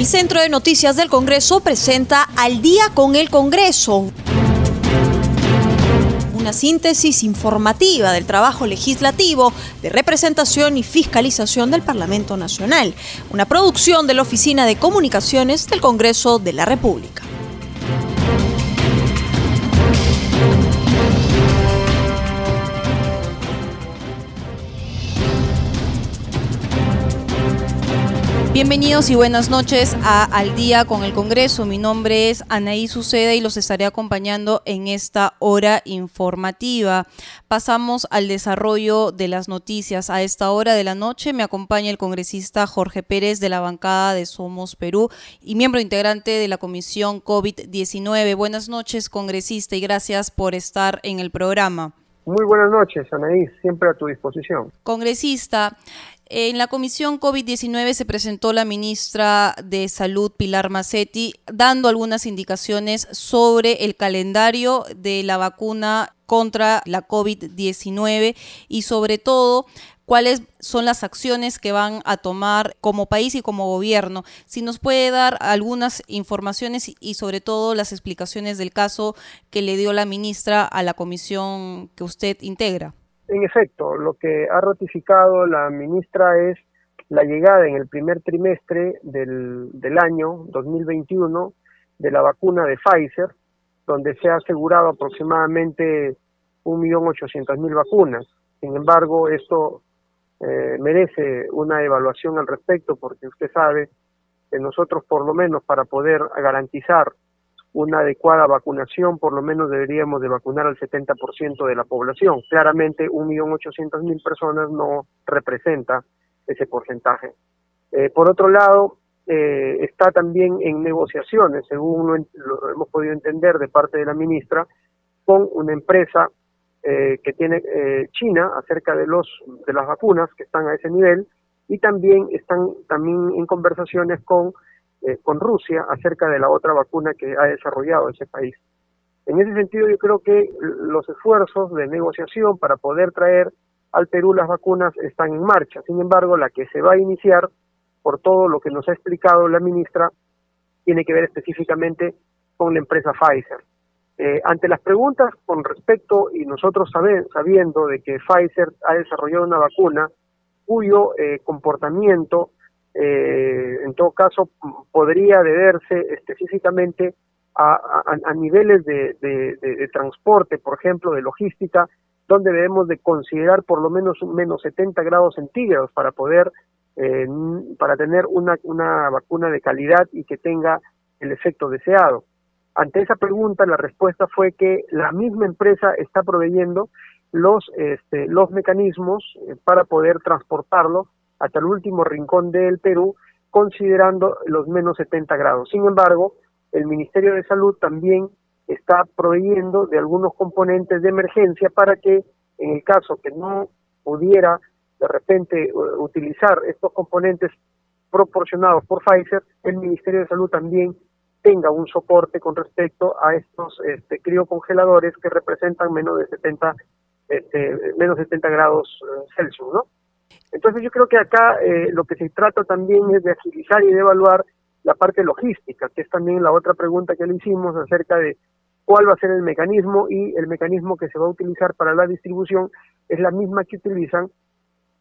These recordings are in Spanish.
El Centro de Noticias del Congreso presenta Al día con el Congreso una síntesis informativa del trabajo legislativo de representación y fiscalización del Parlamento Nacional, una producción de la Oficina de Comunicaciones del Congreso de la República. Bienvenidos y buenas noches a Al Día con el Congreso. Mi nombre es Anaí Suceda y los estaré acompañando en esta hora informativa. Pasamos al desarrollo de las noticias. A esta hora de la noche me acompaña el congresista Jorge Pérez de la bancada de Somos Perú y miembro integrante de la Comisión COVID-19. Buenas noches, congresista, y gracias por estar en el programa. Muy buenas noches, Anaí, siempre a tu disposición. Congresista, en la comisión COVID-19 se presentó la ministra de Salud, Pilar Macetti, dando algunas indicaciones sobre el calendario de la vacuna contra la COVID-19 y sobre todo cuáles son las acciones que van a tomar como país y como gobierno. Si nos puede dar algunas informaciones y sobre todo las explicaciones del caso que le dio la ministra a la comisión que usted integra. En efecto, lo que ha ratificado la ministra es la llegada en el primer trimestre del, del año 2021 de la vacuna de Pfizer, donde se ha asegurado aproximadamente 1.800.000 vacunas. Sin embargo, esto eh, merece una evaluación al respecto porque usted sabe que nosotros por lo menos para poder garantizar una adecuada vacunación, por lo menos deberíamos de vacunar al 70% de la población. Claramente, 1.800.000 personas no representa ese porcentaje. Eh, por otro lado, eh, está también en negociaciones, según lo, hemos podido entender de parte de la ministra, con una empresa eh, que tiene China acerca de los de las vacunas que están a ese nivel y también están también en conversaciones con eh, con Rusia acerca de la otra vacuna que ha desarrollado ese país. En ese sentido, yo creo que los esfuerzos de negociación para poder traer al Perú las vacunas están en marcha. Sin embargo, la que se va a iniciar, por todo lo que nos ha explicado la ministra, tiene que ver específicamente con la empresa Pfizer. Eh, ante las preguntas con respecto, y nosotros sabiendo de que Pfizer ha desarrollado una vacuna cuyo eh, comportamiento eh, en todo caso podría deberse específicamente a, niveles de, transporte, por ejemplo, de logística, donde debemos de considerar por lo menos menos 70 grados centígrados para poder, eh, para tener una, una vacuna de calidad y que tenga el efecto deseado. Ante esa pregunta, la respuesta fue que la misma empresa está proveyendo los, este, los mecanismos eh, para poder transportarlo hasta el último rincón del Perú, considerando los menos 70 grados. Sin embargo, el Ministerio de Salud también está proveyendo de algunos componentes de emergencia para que en el caso que no pudiera de repente utilizar estos componentes proporcionados por Pfizer, el Ministerio de Salud también tenga un soporte con respecto a estos este, criocongeladores que representan menos de 70 este, menos 70 grados eh, Celsius, ¿no? Entonces yo creo que acá eh, lo que se trata también es de agilizar y de evaluar la parte logística, que es también la otra pregunta que le hicimos acerca de cuál va a ser el mecanismo y el mecanismo que se va a utilizar para la distribución es la misma que utilizan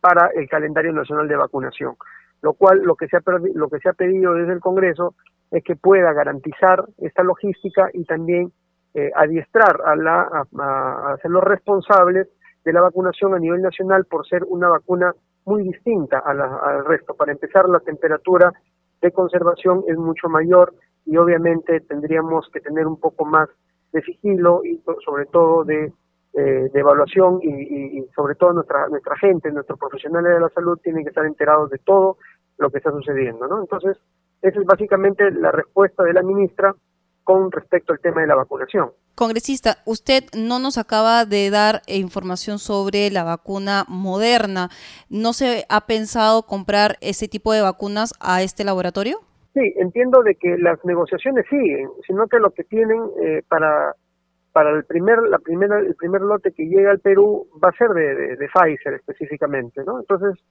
para el calendario nacional de vacunación. Lo cual lo que se ha, lo que se ha pedido desde el Congreso es que pueda garantizar esta logística y también eh, adiestrar a, la, a, a ser los responsables de la vacunación a nivel nacional por ser una vacuna muy distinta al resto. Para empezar, la temperatura de conservación es mucho mayor y obviamente tendríamos que tener un poco más de sigilo y sobre todo de, eh, evaluación y, sobre todo nuestra nuestra gente, nuestros profesionales de la salud tienen que estar enterados de todo lo que está sucediendo, ¿no? Entonces, esa es básicamente la respuesta de la ministra con respecto al tema de la vacunación. Congresista, usted no nos acaba de dar información sobre la vacuna moderna. ¿No se ha pensado comprar ese tipo de vacunas a este laboratorio? Sí, entiendo de que las negociaciones siguen, sino que lo que tienen eh, para para el primer la primera el primer lote que llega al Perú va a ser de, de, Pfizer específicamente, ¿no? Entonces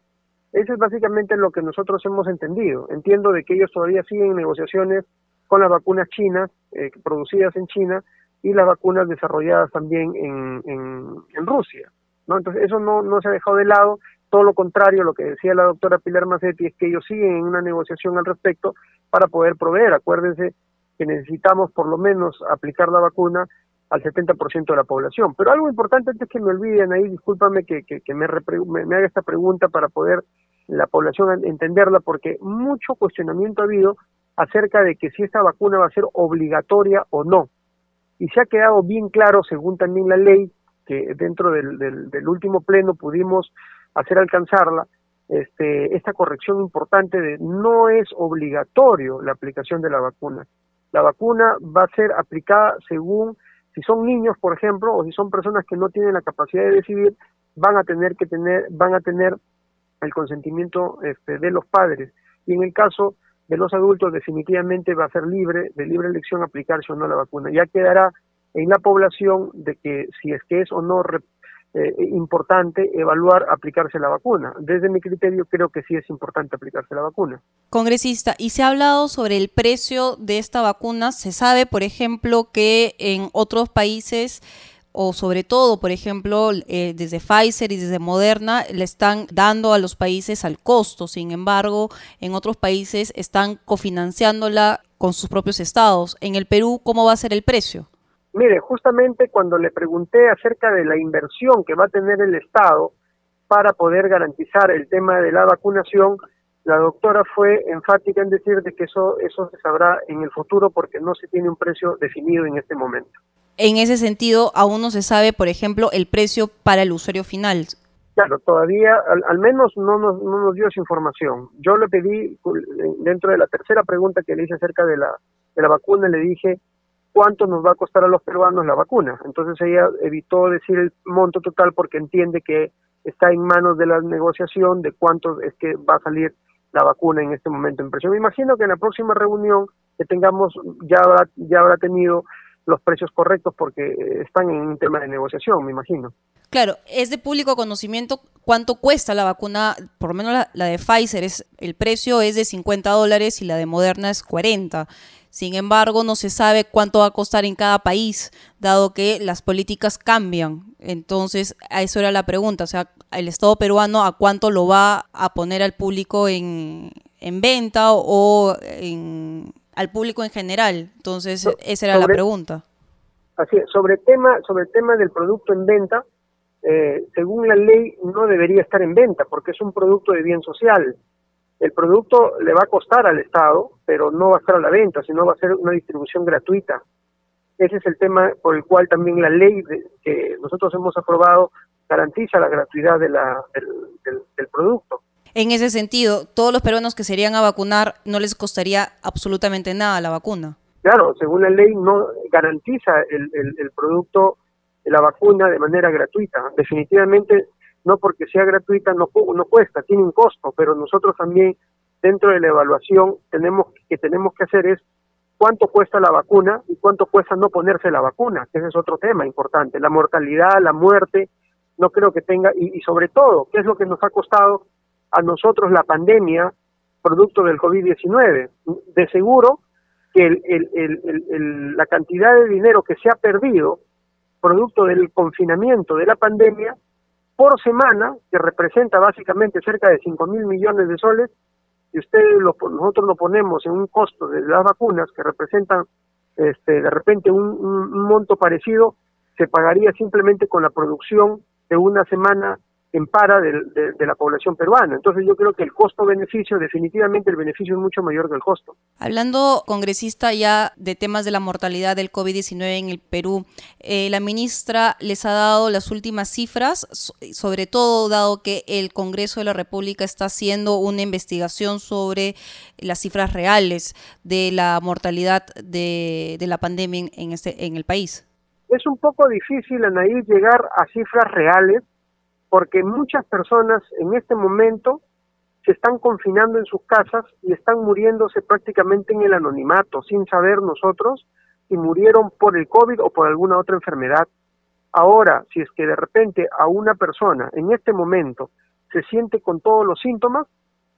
Eso es básicamente lo que nosotros hemos entendido. Entiendo de que ellos todavía siguen negociaciones con las vacunas chinas, eh, producidas en China, y las vacunas desarrolladas también en, en, Rusia. ¿no? Entonces, eso no, no se ha dejado de lado. Todo lo contrario, lo que decía la doctora Pilar Macetti es que ellos siguen en una negociación al respecto para poder proveer. Acuérdense que necesitamos por lo menos aplicar la vacuna al 70% de la población. Pero algo importante antes que me olviden ahí, discúlpame que, que, me, me, haga esta pregunta para poder la población entenderla, porque mucho cuestionamiento ha habido acerca de que si esta vacuna va a ser obligatoria o no. Y se ha quedado bien claro, según también la ley, que dentro del, del, último pleno pudimos hacer alcanzarla, este, esta corrección importante de no es obligatorio la aplicación de la vacuna. La vacuna va a ser aplicada según si son niños, por ejemplo, o si son personas que no tienen la capacidad de decidir, van a tener que tener, van a tener el consentimiento este, de los padres. Y en el caso de los adultos, definitivamente va a ser libre, de libre elección, aplicarse o no la vacuna. Ya quedará en la población de que si es que es o no eh, importante evaluar aplicarse la vacuna. Desde mi criterio creo que sí es importante aplicarse la vacuna. Congresista, y se ha hablado sobre el precio de esta vacuna. Se sabe, por ejemplo, que en otros países o sobre todo, por ejemplo, eh, desde Pfizer y desde Moderna le están dando a los países al costo. Sin embargo, en otros países están cofinanciándola con sus propios estados. En el Perú, ¿cómo va a ser el precio? Mire, justamente cuando le pregunté acerca de la inversión que va a tener el Estado para poder garantizar el tema de la vacunación, la doctora fue enfática en decir de que eso, eso se sabrá en el futuro porque no se tiene un precio definido en este momento. En ese sentido, aún no se sabe, por ejemplo, el precio para el usuario final. Claro, todavía, al, menos no nos, no nos dio esa información. Yo le pedí, dentro de la tercera pregunta que le hice acerca de la, de la vacuna, le dije, cuánto nos va a costar a los peruanos la vacuna. Entonces ella evitó decir el monto total porque entiende que está en manos de la negociación de cuánto es que va a salir la vacuna en este momento en precio. Me imagino que en la próxima reunión que tengamos ya ya habrá tenido los precios correctos porque están en un tema de negociación, me imagino. Claro, es de público conocimiento cuánto cuesta la vacuna, por lo menos la, de Pfizer, es, el precio es de 50 dólares y la de Moderna es 40. Sin embargo, no se sabe cuánto va a costar en cada país, dado que las políticas cambian. Entonces, a eso era la pregunta, o sea, el Estado peruano a cuánto lo va a poner al público en, en venta o en, al público en general. Entonces, esa era la pregunta. Así es, sobre el tema, sobre el tema del producto en venta, eh, según la ley no debería estar en venta porque es un producto de bien social el producto le va a costar al Estado, pero no va a estar a la venta, sino va a ser una distribución gratuita. Ese es el tema por el cual también la ley que nosotros hemos aprobado garantiza la gratuidad de la, del, producto. En ese sentido, todos los peruanos que serían a vacunar no les costaría absolutamente nada la vacuna. Claro, según la ley no garantiza el, producto, la vacuna de manera gratuita. Definitivamente no porque sea gratuita no, no cuesta, tiene un costo, pero nosotros también dentro de la evaluación tenemos que tenemos que hacer es cuánto cuesta la vacuna y cuánto cuesta no ponerse la vacuna, que ese es otro tema importante, la mortalidad, la muerte, no creo que tenga, y, sobre todo, ¿qué es lo que nos ha costado a nosotros la pandemia producto del COVID-19? De seguro que el, la cantidad de dinero que se ha perdido producto del confinamiento de la pandemia por semana, que representa básicamente cerca de 5 mil millones de soles, y ustedes lo, nosotros lo ponemos en un costo de las vacunas que representan este, de repente un monto parecido, se pagaría simplemente con la producción de una semana en para de, la población peruana. Entonces yo creo que el costo-beneficio, definitivamente el beneficio es mucho mayor que el costo. Hablando, congresista, ya de temas de la mortalidad del COVID-19 en el Perú, eh, la ministra les ha dado las últimas cifras, sobre todo dado que el Congreso de la República está haciendo una investigación sobre las cifras reales de la mortalidad de, de la pandemia en, este, en el país. Es un poco difícil, Anaí, llegar a cifras reales porque muchas personas en este momento se están confinando en sus casas y están muriéndose prácticamente en el anonimato, sin saber nosotros si murieron por el COVID o por alguna otra enfermedad. Ahora, si es que de repente a una persona en este momento se siente con todos los síntomas,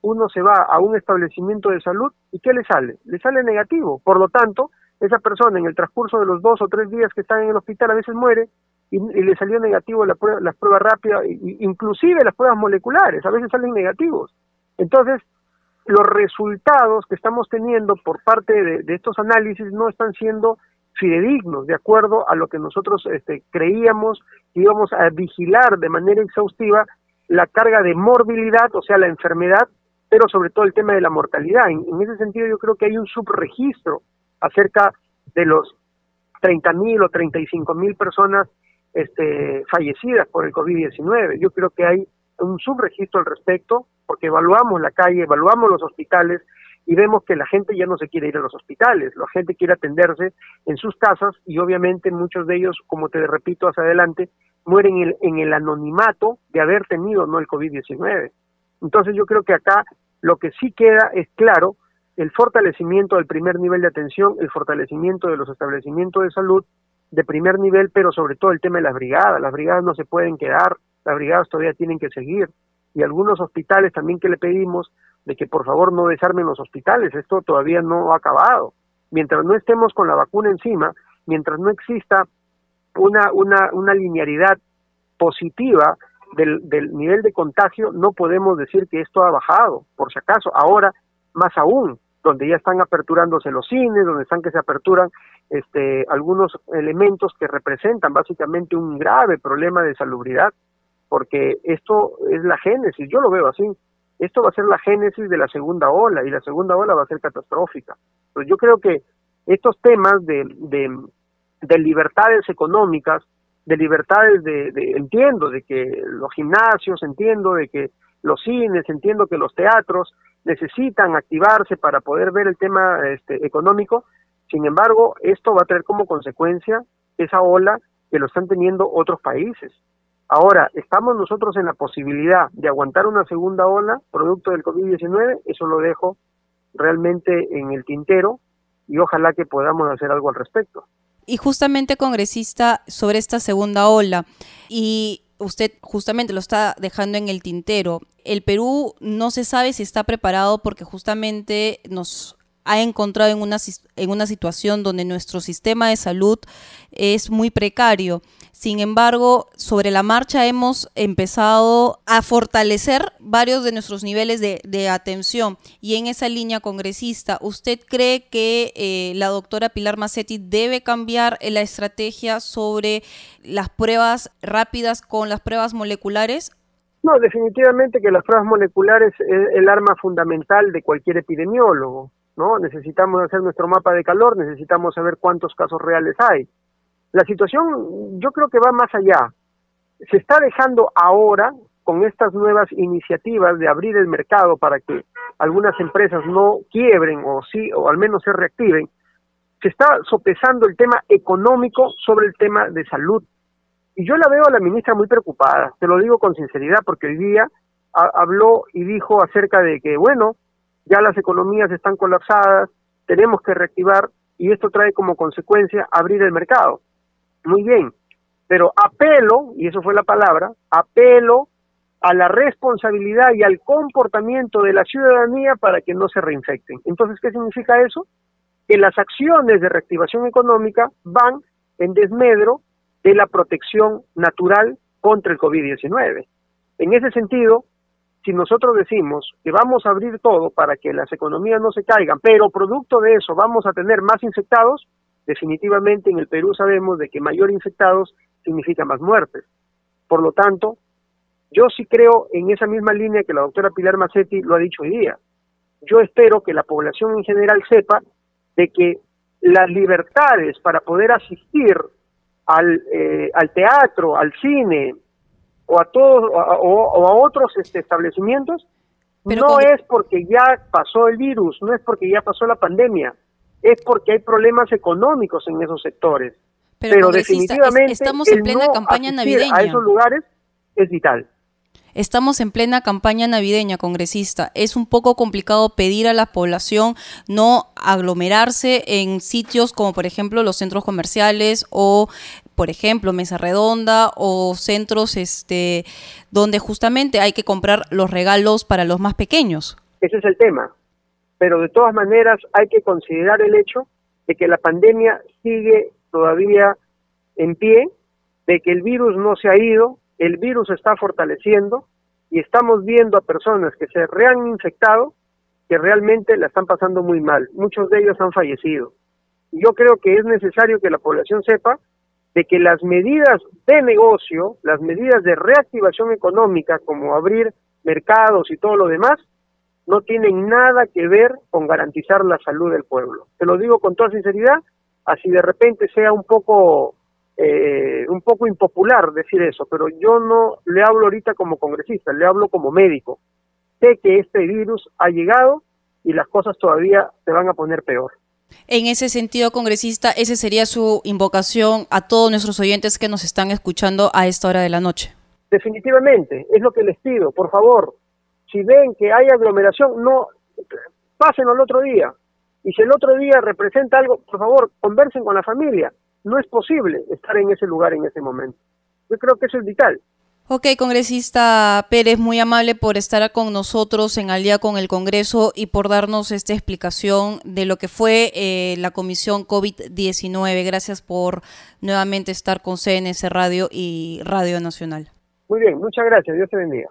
uno se va a un establecimiento de salud y ¿qué le sale? Le sale negativo. Por lo tanto, esa persona en el transcurso de los dos o tres días que está en el hospital a veces muere y, le salió negativo la prueba, las pruebas rápidas, inclusive las pruebas moleculares, a veces salen negativos. Entonces, los resultados que estamos teniendo por parte de, estos análisis no están siendo fidedignos, de acuerdo a lo que nosotros este, creíamos que íbamos a vigilar de manera exhaustiva la carga de morbilidad, o sea, la enfermedad, pero sobre todo el tema de la mortalidad. En, en ese sentido, yo creo que hay un subregistro acerca de los 30.000 o 35.000 personas este, fallecidas por el COVID-19. Yo creo que hay un subregistro al respecto, porque evaluamos la calle, evaluamos los hospitales y vemos que la gente ya no se quiere ir a los hospitales, la gente quiere atenderse en sus casas y obviamente muchos de ellos, como te repito hacia adelante, mueren en el, en el anonimato de haber tenido no el COVID-19. Entonces yo creo que acá lo que sí queda es claro el fortalecimiento del primer nivel de atención, el fortalecimiento de los establecimientos de salud de primer nivel, pero sobre todo el tema de las brigadas. Las brigadas no se pueden quedar, las brigadas todavía tienen que seguir. Y algunos hospitales también que le pedimos de que por favor no desarmen los hospitales, esto todavía no ha acabado. Mientras no estemos con la vacuna encima, mientras no exista una, una, una linearidad positiva del, del nivel de contagio, no podemos decir que esto ha bajado, por si acaso. Ahora, más aún, donde ya están aperturándose los cines, donde están que se aperturan este, algunos elementos que representan básicamente un grave problema de salubridad, porque esto es la génesis, yo lo veo así, esto va a ser la génesis de la segunda ola y la segunda ola va a ser catastrófica. Pues yo creo que estos temas de, de, libertades económicas, de libertades de, de, entiendo de que los gimnasios, entiendo de que los cines, entiendo que los teatros necesitan activarse para poder ver el tema este, económico, sin embargo, esto va a traer como consecuencia esa ola que lo están teniendo otros países. Ahora, ¿estamos nosotros en la posibilidad de aguantar una segunda ola producto del COVID-19? Eso lo dejo realmente en el tintero y ojalá que podamos hacer algo al respecto. Y justamente, congresista, sobre esta segunda ola, y usted justamente lo está dejando en el tintero, el Perú no se sabe si está preparado porque justamente nos ha encontrado en una, en una situación donde nuestro sistema de salud es muy precario. Sin embargo, sobre la marcha hemos empezado a fortalecer varios de nuestros niveles de, atención. Y en esa línea congresista, ¿usted cree que eh, la doctora Pilar Massetti debe cambiar la estrategia sobre las pruebas rápidas con las pruebas moleculares? No, definitivamente que las pruebas moleculares es el arma fundamental de cualquier epidemiólogo. ¿no? Necesitamos hacer nuestro mapa de calor, necesitamos saber cuántos casos reales hay. La situación yo creo que va más allá. Se está dejando ahora con estas nuevas iniciativas de abrir el mercado para que algunas empresas no quiebren o sí o al menos se reactiven, se está sopesando el tema económico sobre el tema de salud. Y yo la veo a la ministra muy preocupada, te lo digo con sinceridad, porque hoy día habló y dijo acerca de que, bueno, ya las economías están colapsadas, tenemos que reactivar y esto trae como consecuencia abrir el mercado. Muy bien, pero apelo, y eso fue la palabra, apelo a la responsabilidad y al comportamiento de la ciudadanía para que no se reinfecten. Entonces, ¿qué significa eso? Que las acciones de reactivación económica van en desmedro de la protección natural contra el COVID-19. En ese sentido, si nosotros decimos que vamos a abrir todo para que las economías no se caigan, pero producto de eso vamos a tener más infectados, definitivamente en el Perú sabemos de que mayor infectados significa más muertes. Por lo tanto, yo sí creo en esa misma línea que la doctora Pilar Macetti lo ha dicho hoy día. Yo espero que la población en general sepa de que las libertades para poder asistir al, eh, al teatro, al cine, o a todos o, a otros este, establecimientos no es porque ya pasó el virus, no es porque ya pasó la pandemia, es porque hay problemas económicos en esos sectores. Pero, definitivamente estamos en plena campaña navideña. A esos lugares es vital. Estamos en plena campaña navideña, congresista. Es un poco complicado pedir a la población no aglomerarse en sitios como por ejemplo los centros comerciales o por ejemplo, mesa redonda o centros este, donde justamente hay que comprar los regalos para los más pequeños. Ese es el tema. Pero de todas maneras hay que considerar el hecho de que la pandemia sigue todavía en pie, de que el virus no se ha ido, el virus está fortaleciendo y estamos viendo a personas que se rehan infectado que realmente la están pasando muy mal. Muchos de ellos han fallecido. Yo creo que es necesario que la población sepa de que las medidas de negocio, las medidas de reactivación económica, como abrir mercados y todo lo demás, no tienen nada que ver con garantizar la salud del pueblo. Te lo digo con toda sinceridad, así de repente sea un poco eh, un poco impopular decir eso, pero yo no le hablo ahorita como congresista, le hablo como médico. Sé que este virus ha llegado y las cosas todavía se van a poner peor. En ese sentido, congresista, esa sería su invocación a todos nuestros oyentes que nos están escuchando a esta hora de la noche. Definitivamente, es lo que les pido, por favor, si ven que hay aglomeración, no pasen al otro día. Y si el otro día representa algo, por favor, conversen con la familia. No es posible estar en ese lugar en ese momento. Yo creo que eso es vital. Ok, congresista Pérez, muy amable por estar con nosotros en Al día con el Congreso y por darnos esta explicación de lo que fue eh, la comisión COVID-19. Gracias por nuevamente estar con CNS Radio y Radio Nacional. Muy bien, muchas gracias. Dios te bendiga.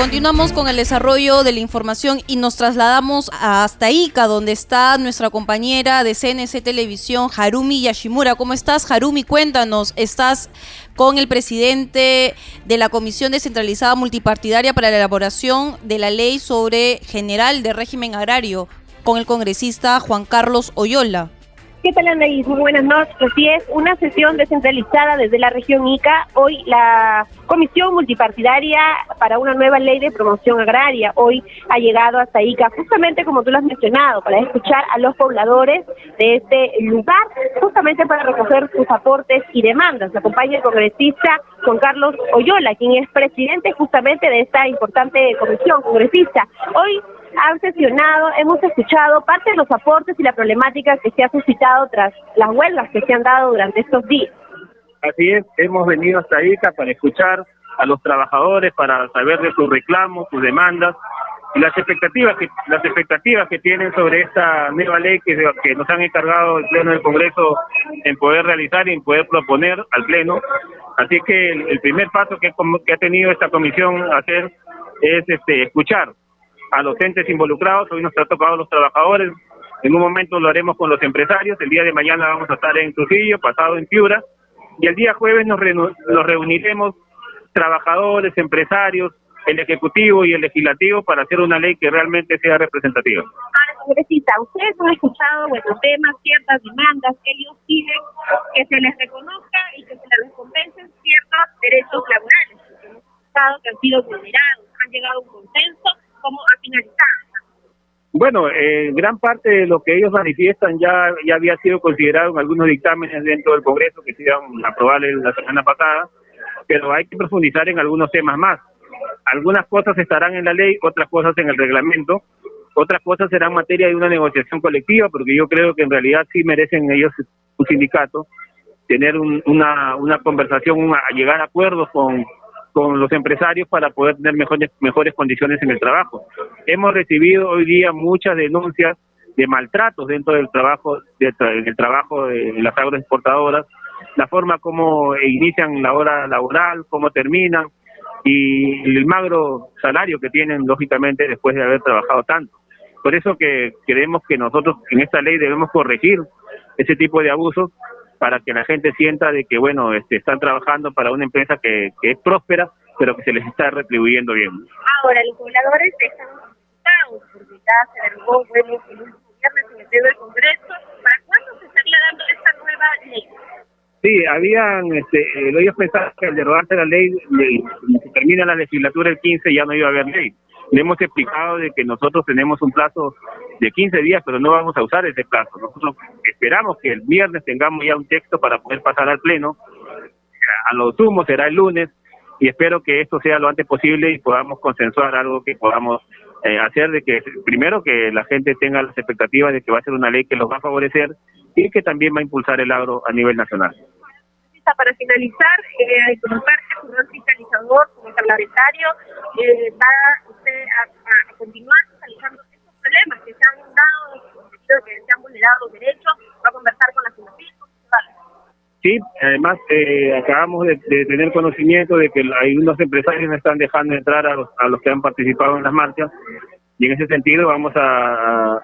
Continuamos con el desarrollo de la información y nos trasladamos hasta Ica, donde está nuestra compañera de CNC Televisión, Harumi Yashimura. ¿Cómo estás, Harumi? Cuéntanos, estás con el presidente de la Comisión Descentralizada Multipartidaria para la elaboración de la Ley sobre General de Régimen Agrario, con el congresista Juan Carlos Oyola. ¿Qué tal, Anaís? Muy buenas noches. Así es, una sesión descentralizada desde la región Ica. Hoy la Comisión Multipartidaria para una nueva ley de promoción agraria hoy ha llegado hasta Ica, justamente como tú lo has mencionado, para escuchar a los pobladores de este lugar, justamente para recoger sus aportes y demandas. Acompaña el congresista Juan Carlos Oyola, quien es presidente justamente de esta importante comisión congresista. Hoy han sesionado, hemos escuchado parte de los aportes y la problemática que se ha suscitado tras las huelgas que se han dado durante estos días. Así es, hemos venido hasta ICA para escuchar a los trabajadores, para saber de sus reclamos, sus demandas y las expectativas que las expectativas que tienen sobre esta nueva ley que, nos han encargado el Pleno del Congreso en poder realizar y en poder proponer al Pleno. Así que el, primer paso que, que ha tenido esta comisión hacer es este, escuchar a los entes involucrados, hoy nos ha tocado a los trabajadores, en un momento lo haremos con los empresarios, el día de mañana vamos a estar en Trujillo, pasado en Piura, y el día jueves nos, nos reuniremos trabajadores, empresarios, el Ejecutivo y el Legislativo para hacer una ley que realmente sea representativa. Ustedes han escuchado vuestros temas, ciertas demandas, ellos piden que se les reconozca y que se les recompensen ciertos derechos laborales, que han sido vulnerados, han llegado a un consenso cómo ha finalizado. Bueno, eh, gran parte de lo que ellos manifiestan ya, ya había sido considerado en algunos dictámenes dentro del Congreso que se iban a aprobar la semana pasada, pero hay que profundizar en algunos temas más. Algunas cosas estarán en la ley, otras cosas en el reglamento, otras cosas serán materia de una negociación colectiva, porque yo creo que en realidad sí merecen ellos, un sindicato, tener una, una conversación, a llegar a acuerdos con con los empresarios para poder tener mejores, mejores condiciones en el trabajo. Hemos recibido hoy día muchas denuncias de maltratos dentro del trabajo, de, el trabajo de las agroexportadoras, la forma como inician la hora laboral, cómo terminan y el magro salario que tienen lógicamente después de haber trabajado tanto. Por eso que creemos que nosotros en esta ley debemos corregir ese tipo de abusos para que la gente sienta de que, bueno, este, están trabajando para una empresa que, que es próspera, pero que se les está retribuyendo bien. Ahora, los pobladores están asustados porque ya se derogó, bueno, el viernes en el Congreso. ¿Para cuándo se estaría dando esta nueva ley? Sí, habían, este, ellos pensaban que al derogarse la ley, se termina la legislatura el 15 ya no iba a haber ley le hemos explicado de que nosotros tenemos un plazo de 15 días, pero no vamos a usar ese plazo. Nosotros esperamos que el viernes tengamos ya un texto para poder pasar al Pleno. A lo sumo será el lunes y espero que esto sea lo antes posible y podamos consensuar algo que podamos eh, hacer de que primero que la gente tenga las expectativas de que va a ser una ley que los va a favorecer y que también va a impulsar el agro a nivel nacional. Para finalizar, eh, como parte de rol fiscalizador como parlamentario, eh, va usted a, continuar fiscalizando estos problemas que se han dado, que se han vulnerado los derechos, va a conversar con la Fundación. Sí, además eh, acabamos de, tener conocimiento de que hay unos empresarios no están dejando entrar a los, a los que han participado en las marchas y en ese sentido vamos a,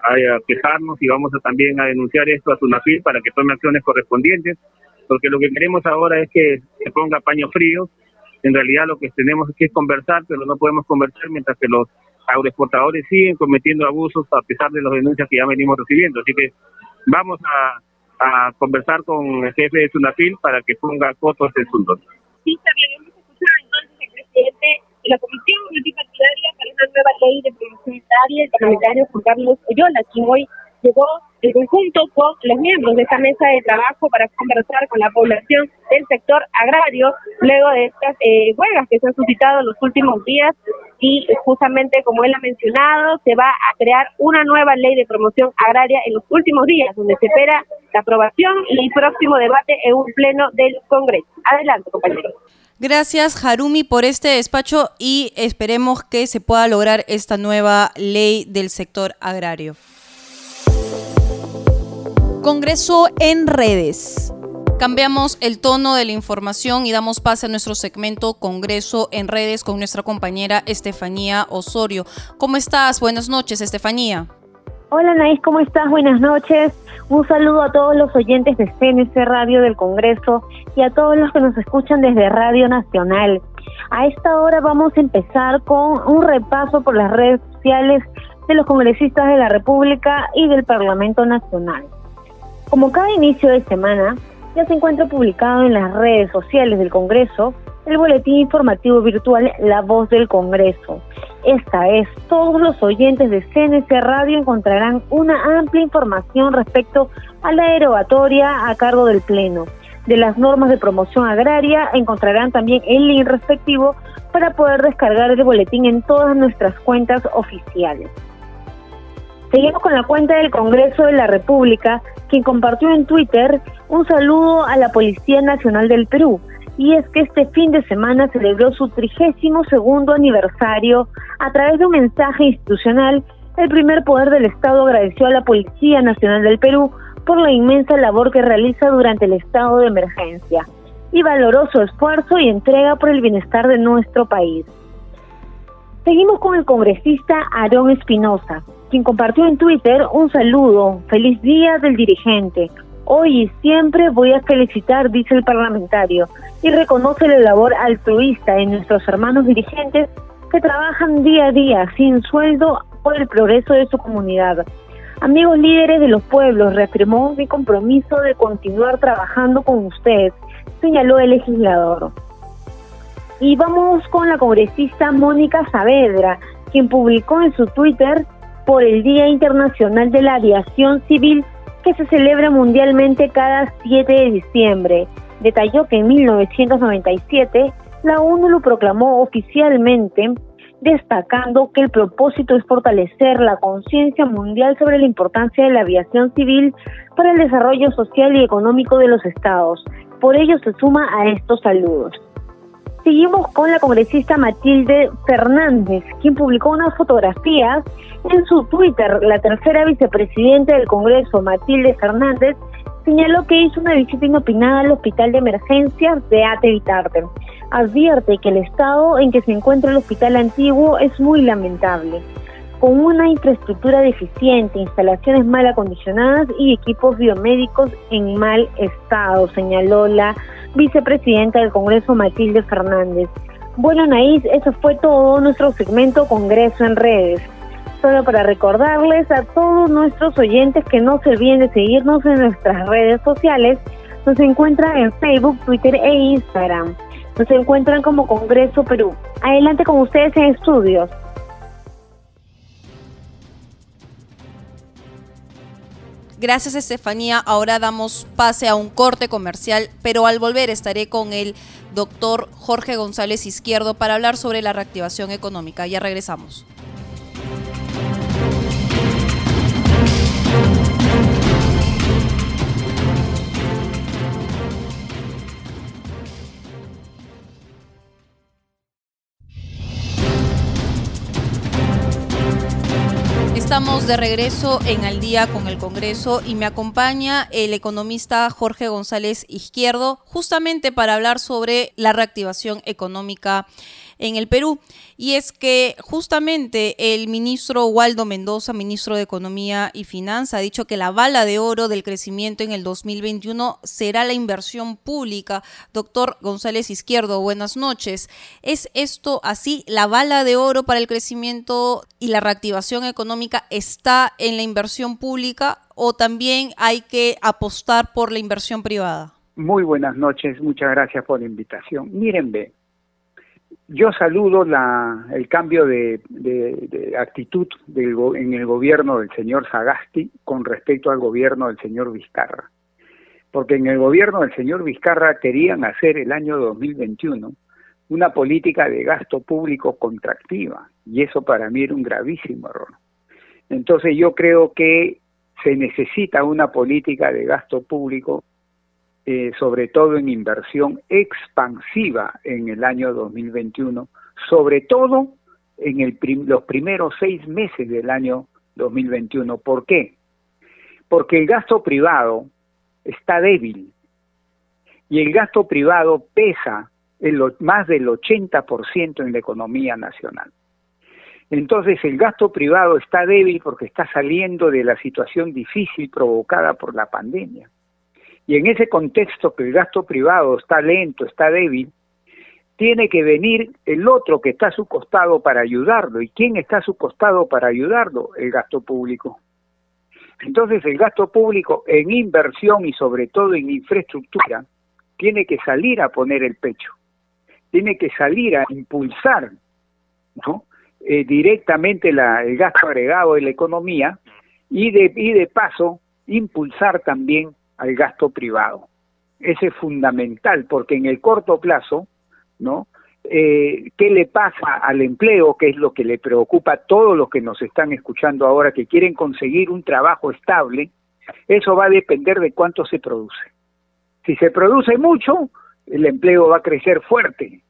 quejarnos y vamos a también a denunciar esto a SUNAFIL para que tome acciones correspondientes, porque lo que queremos ahora es que se ponga paño frío. En realidad lo que tenemos que conversar, pero no podemos conversar mientras que los agroexportadores siguen cometiendo abusos a pesar de las denuncias que ya venimos recibiendo. Así que vamos a, conversar con el jefe de SUNAFIL para que ponga cotos en su Sí, hemos escuchado entonces el presidente de la Comisión Multipartidaria para una nueva ley de promoción agraria, el parlamentario Juan Carlos Oyola, quien hoy llegó en conjunto con los miembros de esta mesa de trabajo para conversar con la población del sector agrario luego de estas eh, huelgas que se han suscitado en los últimos días y justamente como él ha mencionado se va a crear una nueva ley de promoción agraria en los últimos días donde se espera la aprobación y el próximo debate en un pleno del Congreso. Adelante, compañeros. Gracias, Harumi, por este despacho y esperemos que se pueda lograr esta nueva ley del sector agrario. Congreso en redes. Cambiamos el tono de la información y damos pase a nuestro segmento Congreso en redes con nuestra compañera Estefanía Osorio. ¿Cómo estás? Buenas noches, Estefanía. Hola, Naís, ¿cómo estás? Buenas noches. Un saludo a todos los oyentes de CNC Radio del Congreso y a todos los que nos escuchan desde Radio Nacional. A esta hora vamos a empezar con un repaso por las redes sociales de los congresistas de la República y del Parlamento Nacional. Como cada inicio de semana, ya se encuentra publicado en las redes sociales del Congreso el boletín informativo virtual La Voz del Congreso. Esta es, todos los oyentes de CNC Radio encontrarán una amplia información respecto a la derogatoria a cargo del Pleno. De las normas de promoción agraria encontrarán también el link respectivo para poder descargar el boletín en todas nuestras cuentas oficiales. Seguimos con la cuenta del Congreso de la República, quien compartió en Twitter un saludo a la Policía Nacional del Perú, y es que este fin de semana celebró su trigésimo segundo aniversario. A través de un mensaje institucional, el primer poder del Estado agradeció a la Policía Nacional del Perú por la inmensa labor que realiza durante el estado de emergencia y valoró esfuerzo y entrega por el bienestar de nuestro país. Seguimos con el congresista Aarón Espinosa, quien compartió en Twitter un saludo, feliz día del dirigente, Hoy y siempre voy a felicitar, dice el parlamentario, y reconoce la labor altruista de nuestros hermanos dirigentes que trabajan día a día sin sueldo por el progreso de su comunidad. Amigos líderes de los pueblos, reafirmó mi compromiso de continuar trabajando con ustedes, señaló el legislador. Y vamos con la congresista Mónica Saavedra, quien publicó en su Twitter por el Día Internacional de la Aviación Civil que se celebra mundialmente cada 7 de diciembre. Detalló que en 1997 la ONU lo proclamó oficialmente, destacando que el propósito es fortalecer la conciencia mundial sobre la importancia de la aviación civil para el desarrollo social y económico de los estados. Por ello se suma a estos saludos. Seguimos con la congresista Matilde Fernández, quien publicó unas fotografías en su Twitter. La tercera vicepresidenta del Congreso, Matilde Fernández, señaló que hizo una visita inopinada al hospital de emergencias de Ate Advierte que el estado en que se encuentra el hospital antiguo es muy lamentable, con una infraestructura deficiente, instalaciones mal acondicionadas y equipos biomédicos en mal estado, señaló la vicepresidenta del Congreso Matilde Fernández. Bueno, Naís, eso fue todo nuestro segmento Congreso en redes. Solo para recordarles a todos nuestros oyentes que no se olviden de seguirnos en nuestras redes sociales. Nos encuentran en Facebook, Twitter e Instagram. Nos encuentran como Congreso Perú. Adelante con ustedes en estudios. Gracias Estefanía. Ahora damos pase a un corte comercial, pero al volver estaré con el doctor Jorge González Izquierdo para hablar sobre la reactivación económica. Ya regresamos. Estamos de regreso en Al día con el Congreso y me acompaña el economista Jorge González Izquierdo justamente para hablar sobre la reactivación económica en el Perú. Y es que justamente el ministro Waldo Mendoza, ministro de Economía y Finanza, ha dicho que la bala de oro del crecimiento en el 2021 será la inversión pública. Doctor González Izquierdo, buenas noches. ¿Es esto así? ¿La bala de oro para el crecimiento y la reactivación económica está en la inversión pública o también hay que apostar por la inversión privada? Muy buenas noches, muchas gracias por la invitación. Miren, ve, yo saludo la, el cambio de, actitud en el gobierno del señor Sagasti con respecto al gobierno del señor Vizcarra. Porque en el gobierno del señor Vizcarra querían hacer el año 2021 una política de gasto público contractiva y eso para mí era un gravísimo error. Entonces yo creo que se necesita una política de gasto público eh, sobre todo en inversión expansiva en el año 2021, sobre todo en el los primeros seis meses del año 2021. ¿Por qué? Porque el gasto privado está débil y el gasto privado pesa más del 80% en la economía nacional. Entonces el gasto privado está débil porque está saliendo de la situación difícil provocada por la pandemia. Y en ese contexto que el gasto privado está lento, está débil, tiene que venir el otro que está a su costado para ayudarlo. ¿Y quién está a su costado para ayudarlo? El gasto público. Entonces el gasto público en inversión y sobre todo en infraestructura tiene que salir a poner el pecho, tiene que salir a impulsar. Eh, directamente la, el gasto agregado de la economía y de paso impulsar también al gasto privado. Ese es fundamental porque en el corto plazo, ¿no? Eh, ¿Qué le pasa al empleo? Que es lo que le preocupa a todos los que nos están escuchando ahora, que quieren conseguir un trabajo estable. Eso va a depender de cuánto se produce. Si se produce mucho, el empleo va a crecer fuerte.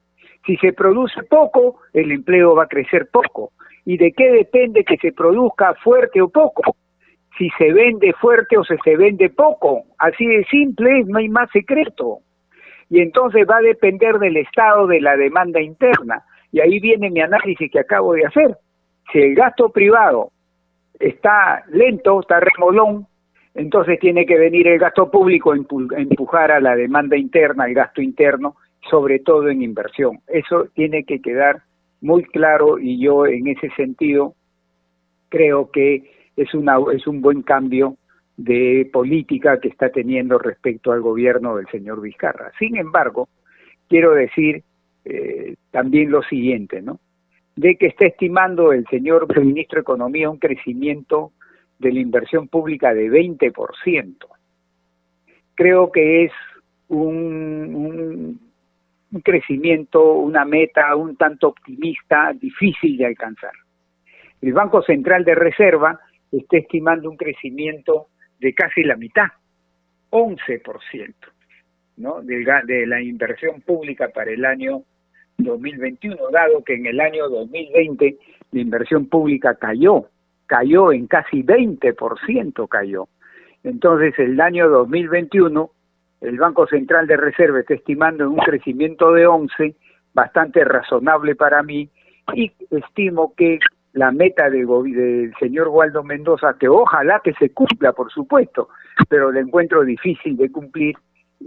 Si se produce poco, el empleo va a crecer poco. ¿Y de qué depende que se produzca fuerte o poco? Si se vende fuerte o se, se vende poco. Así de simple, no hay más secreto. Y entonces va a depender del estado de la demanda interna. Y ahí viene mi análisis que acabo de hacer. Si el gasto privado está lento, está remolón, entonces tiene que venir el gasto público a empujar a la demanda interna, el gasto interno, sobre todo en inversión. Eso tiene que quedar muy claro y yo en ese sentido creo que es, una, es un buen cambio de política que está teniendo respecto al gobierno del señor Vizcarra. Sin embargo, quiero decir eh, también lo siguiente, ¿no? De que está estimando el señor ministro de Economía un crecimiento de la inversión pública de 20%. Creo que es un, un crecimiento, una meta un tanto optimista, difícil de alcanzar. El Banco Central de Reserva está estimando un crecimiento de casi la mitad, 11%, ¿no? De, de la inversión pública para el año 2021, dado que en el año 2020 la inversión pública cayó, cayó en casi 20%, cayó. Entonces, el año 2021, el Banco Central de Reserva está estimando un crecimiento de 11, bastante razonable para mí, y estimo que la meta del, del señor Waldo Mendoza, que ojalá que se cumpla, por supuesto, pero le encuentro difícil de cumplir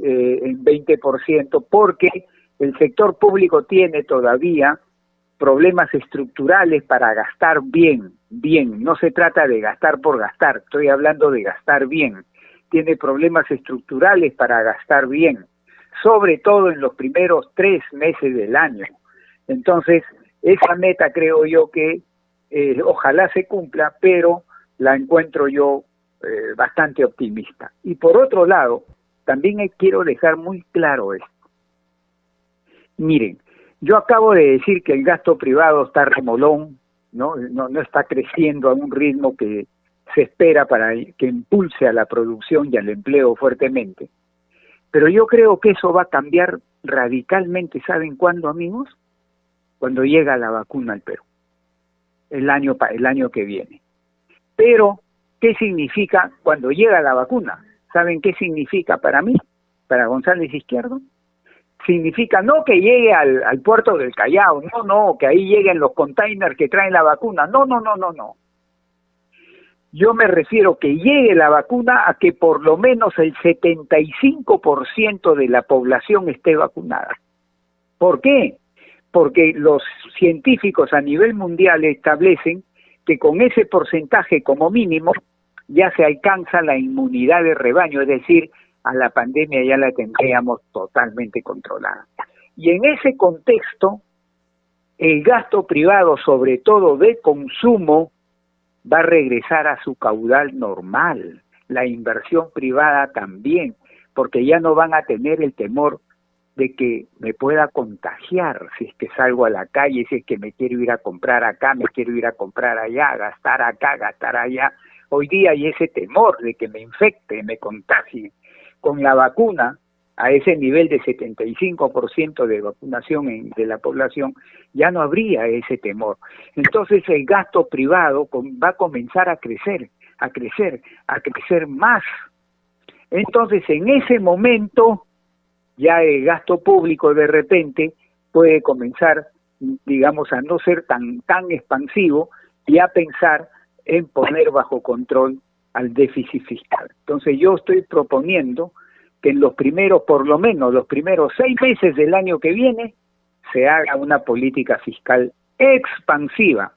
eh, en 20%, porque el sector público tiene todavía problemas estructurales para gastar bien, bien, no se trata de gastar por gastar, estoy hablando de gastar bien, tiene problemas estructurales para gastar bien, sobre todo en los primeros tres meses del año. Entonces, esa meta creo yo que eh, ojalá se cumpla, pero la encuentro yo eh, bastante optimista. Y por otro lado, también quiero dejar muy claro esto. Miren, yo acabo de decir que el gasto privado está remolón, ¿no? No, no está creciendo a un ritmo que se espera para que impulse a la producción y al empleo fuertemente. Pero yo creo que eso va a cambiar radicalmente, ¿saben cuándo, amigos? Cuando llega la vacuna al Perú el año, el año que viene. Pero, ¿qué significa cuando llega la vacuna? ¿Saben qué significa para mí, para González Izquierdo? Significa no que llegue al, al puerto del Callao, no, no, que ahí lleguen los containers que traen la vacuna, no, no, no, no, no. Yo me refiero que llegue la vacuna a que por lo menos el 75% de la población esté vacunada. ¿Por qué? Porque los científicos a nivel mundial establecen que con ese porcentaje como mínimo ya se alcanza la inmunidad de rebaño, es decir, a la pandemia ya la tendríamos totalmente controlada. Y en ese contexto, el gasto privado, sobre todo de consumo, va a regresar a su caudal normal, la inversión privada también, porque ya no van a tener el temor de que me pueda contagiar si es que salgo a la calle, si es que me quiero ir a comprar acá, me quiero ir a comprar allá, gastar acá, gastar allá. Hoy día hay ese temor de que me infecte, me contagie. Con la vacuna, a ese nivel de 75% de vacunación de la población, ya no habría ese temor. Entonces el gasto privado va a comenzar a crecer, a crecer, a crecer más. Entonces en ese momento ya el gasto público de repente puede comenzar, digamos, a no ser tan, tan expansivo y a pensar en poner bajo control al déficit fiscal. Entonces yo estoy proponiendo que en los primeros, por lo menos los primeros seis meses del año que viene, se haga una política fiscal expansiva,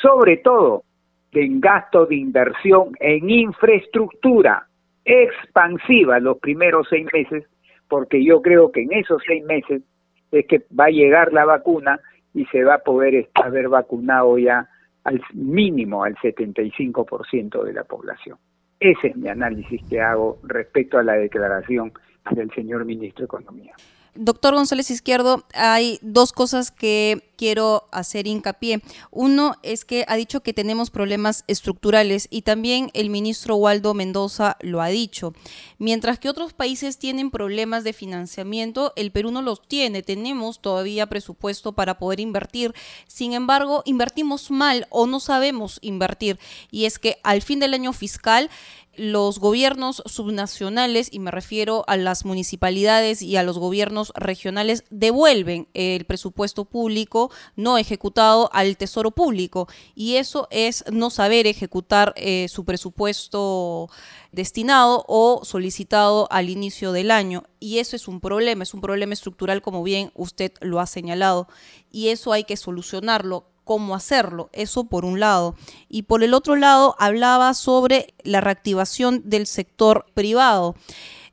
sobre todo en gasto de inversión en infraestructura, expansiva los primeros seis meses, porque yo creo que en esos seis meses es que va a llegar la vacuna y se va a poder haber vacunado ya al mínimo al 75% de la población. Ese es mi análisis que hago respecto a la declaración del señor ministro de Economía. Doctor González Izquierdo, hay dos cosas que quiero hacer hincapié. Uno es que ha dicho que tenemos problemas estructurales y también el ministro Waldo Mendoza lo ha dicho. Mientras que otros países tienen problemas de financiamiento, el Perú no los tiene. Tenemos todavía presupuesto para poder invertir. Sin embargo, invertimos mal o no sabemos invertir. Y es que al fin del año fiscal, los gobiernos subnacionales, y me refiero a las municipalidades y a los gobiernos regionales, devuelven el presupuesto público no ejecutado al Tesoro Público. Y eso es no saber ejecutar eh, su presupuesto destinado o solicitado al inicio del año. Y eso es un problema, es un problema estructural, como bien usted lo ha señalado. Y eso hay que solucionarlo cómo hacerlo. Eso por un lado. Y por el otro lado, hablaba sobre la reactivación del sector privado.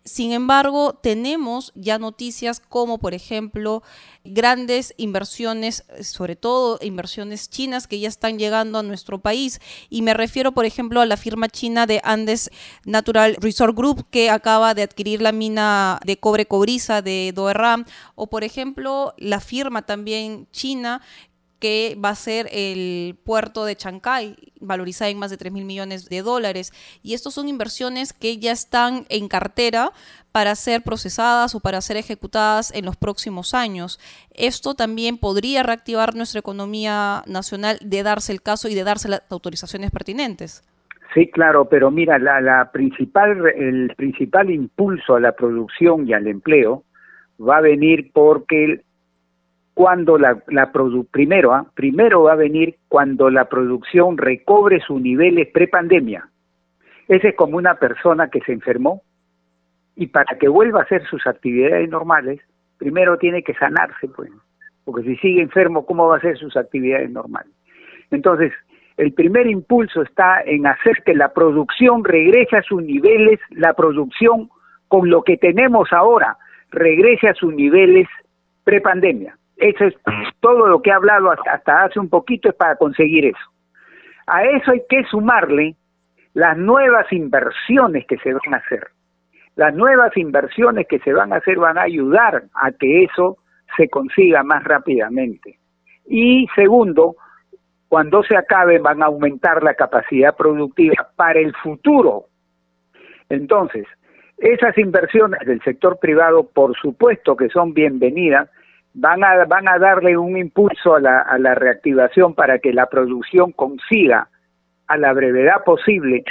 Sin embargo, tenemos ya noticias como, por ejemplo, grandes inversiones, sobre todo inversiones chinas que ya están llegando a nuestro país. Y me refiero, por ejemplo, a la firma china de Andes Natural Resort Group que acaba de adquirir la mina de cobre cobriza de Doerram. O, por ejemplo, la firma también china que va a ser el puerto de Chancay, valorizada en más de 3 mil millones de dólares. Y estos son inversiones que ya están en cartera para ser procesadas o para ser ejecutadas en los próximos años. Esto también podría reactivar nuestra economía nacional de darse el caso y de darse las autorizaciones pertinentes. Sí, claro, pero mira, la, la principal, el principal impulso a la producción y al empleo va a venir porque cuando la, la primero, ¿ah? primero va a venir cuando la producción recobre sus niveles prepandemia. Ese es como una persona que se enfermó y para que vuelva a hacer sus actividades normales, primero tiene que sanarse, pues, porque si sigue enfermo, ¿cómo va a hacer sus actividades normales? Entonces, el primer impulso está en hacer que la producción regrese a sus niveles, la producción con lo que tenemos ahora, regrese a sus niveles prepandemia. Eso es todo lo que he hablado hasta, hace un poquito es para conseguir eso. A eso hay que sumarle las nuevas inversiones que se van a hacer. Las nuevas inversiones que se van a hacer van a ayudar a que eso se consiga más rápidamente. Y segundo, cuando se acabe van a aumentar la capacidad productiva para el futuro. Entonces, esas inversiones del sector privado, por supuesto que son bienvenidas, van a, van a darle un impulso a la, a la reactivación para que la producción consiga a la brevedad posible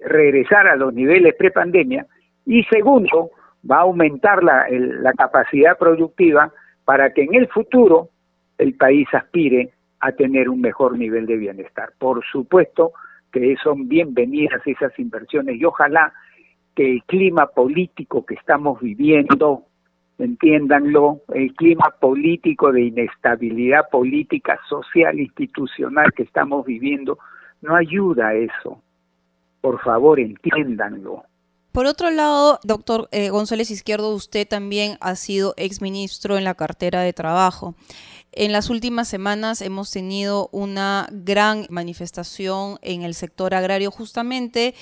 regresar a los niveles prepandemia y segundo, va a aumentar la, la capacidad productiva para que en el futuro el país aspire a tener un mejor nivel de bienestar. Por supuesto que son bienvenidas esas inversiones y ojalá que el clima político que estamos viviendo, entiéndanlo, el clima político de inestabilidad política, social, institucional que estamos viviendo, no ayuda a eso. Por favor, entiéndanlo. Por otro lado, doctor eh, González Izquierdo, usted también ha sido exministro en la cartera de trabajo. En las últimas semanas hemos tenido una gran manifestación en el sector agrario justamente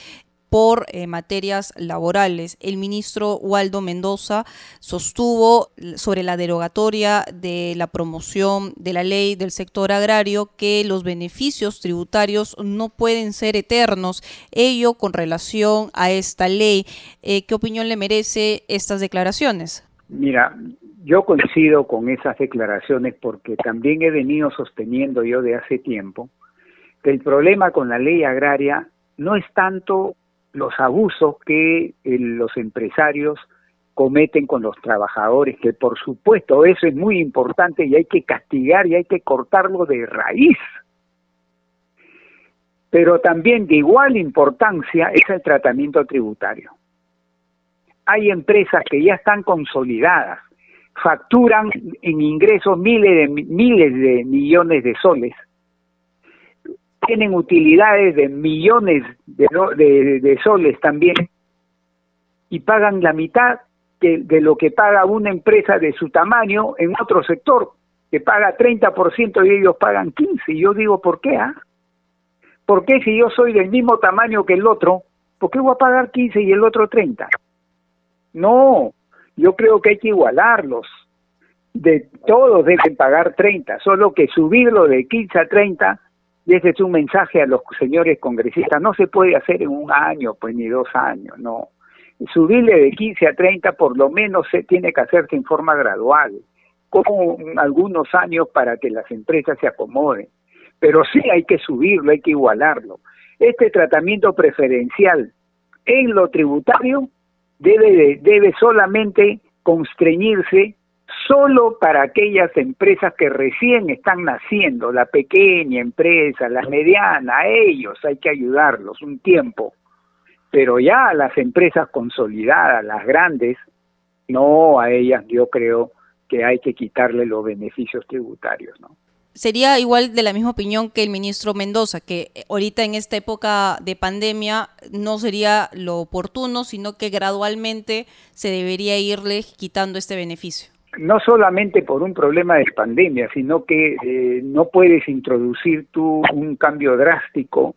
por eh, materias laborales. El ministro Waldo Mendoza sostuvo sobre la derogatoria de la promoción de la ley del sector agrario que los beneficios tributarios no pueden ser eternos. Ello con relación a esta ley. Eh, ¿Qué opinión le merece estas declaraciones? Mira, yo coincido con esas declaraciones porque también he venido sosteniendo yo de hace tiempo que el problema con la ley agraria no es tanto los abusos que eh, los empresarios cometen con los trabajadores, que por supuesto eso es muy importante y hay que castigar y hay que cortarlo de raíz. Pero también de igual importancia es el tratamiento tributario. Hay empresas que ya están consolidadas, facturan en ingresos miles de miles de millones de soles tienen utilidades de millones de, soles también y pagan la mitad de, lo que paga una empresa de su tamaño en otro sector, que paga 30% y ellos pagan 15%. Y yo digo, ¿por qué? Ah? ¿Por qué si yo soy del mismo tamaño que el otro, por qué voy a pagar 15 y el otro 30? No, yo creo que hay que igualarlos. De todos deben pagar 30, solo que subirlo de 15 a 30 y ese es un mensaje a los señores congresistas, no se puede hacer en un año, pues ni dos años, no. Subirle de 15 a 30 por lo menos se tiene que hacerse en forma gradual, como algunos años para que las empresas se acomoden. Pero sí hay que subirlo, hay que igualarlo. Este tratamiento preferencial en lo tributario debe, debe solamente constreñirse solo para aquellas empresas que recién están naciendo, la pequeña empresa, la mediana, a ellos hay que ayudarlos un tiempo. Pero ya a las empresas consolidadas, las grandes, no a ellas yo creo que hay que quitarle los beneficios tributarios, ¿no? Sería igual de la misma opinión que el ministro Mendoza, que ahorita en esta época de pandemia no sería lo oportuno, sino que gradualmente se debería irle quitando este beneficio no solamente por un problema de pandemia, sino que eh, no puedes introducir tú un cambio drástico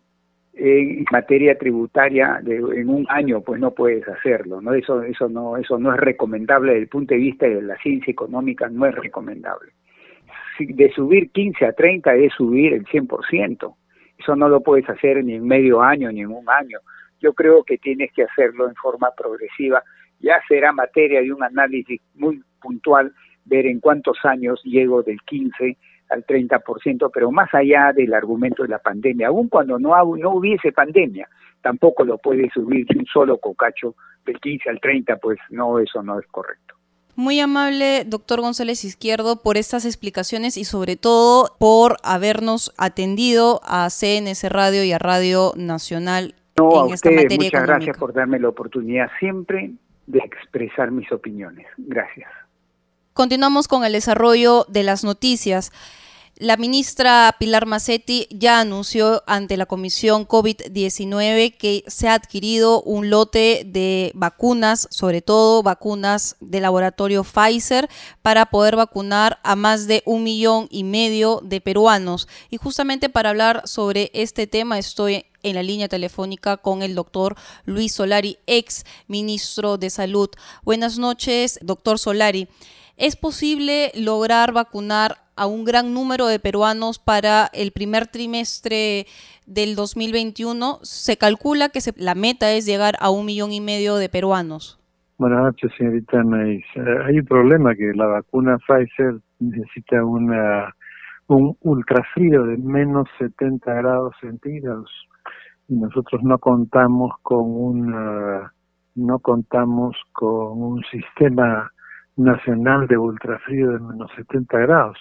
en materia tributaria de, en un año, pues no puedes hacerlo, ¿no? Eso, eso no, eso no es recomendable desde el punto de vista de la ciencia económica, no es recomendable. de subir 15 a 30 es subir el 100%. Eso no lo puedes hacer ni en medio año ni en un año. Yo creo que tienes que hacerlo en forma progresiva. Ya será materia de un análisis muy puntual ver en cuántos años llego del 15 al 30%, pero más allá del argumento de la pandemia, aun cuando no, no hubiese pandemia, tampoco lo puede subir de un solo cocacho del 15 al 30, pues no, eso no es correcto. Muy amable, doctor González Izquierdo, por estas explicaciones y sobre todo por habernos atendido a CNS Radio y a Radio Nacional no, en esta materia Muchas gracias por darme la oportunidad siempre de expresar mis opiniones. Gracias. Continuamos con el desarrollo de las noticias. La ministra Pilar Macetti ya anunció ante la Comisión COVID-19 que se ha adquirido un lote de vacunas, sobre todo vacunas de laboratorio Pfizer, para poder vacunar a más de un millón y medio de peruanos. Y justamente para hablar sobre este tema estoy en la línea telefónica con el doctor Luis Solari, ex ministro de Salud. Buenas noches, doctor Solari. ¿Es posible lograr vacunar a un gran número de peruanos para el primer trimestre del 2021? Se calcula que la meta es llegar a un millón y medio de peruanos. Buenas noches, señorita Anaís. Eh, hay un problema que la vacuna Pfizer necesita una un ultrafrío de menos 70 grados centígrados y nosotros no contamos con un no contamos con un sistema nacional de ultrafrío de menos 70 grados.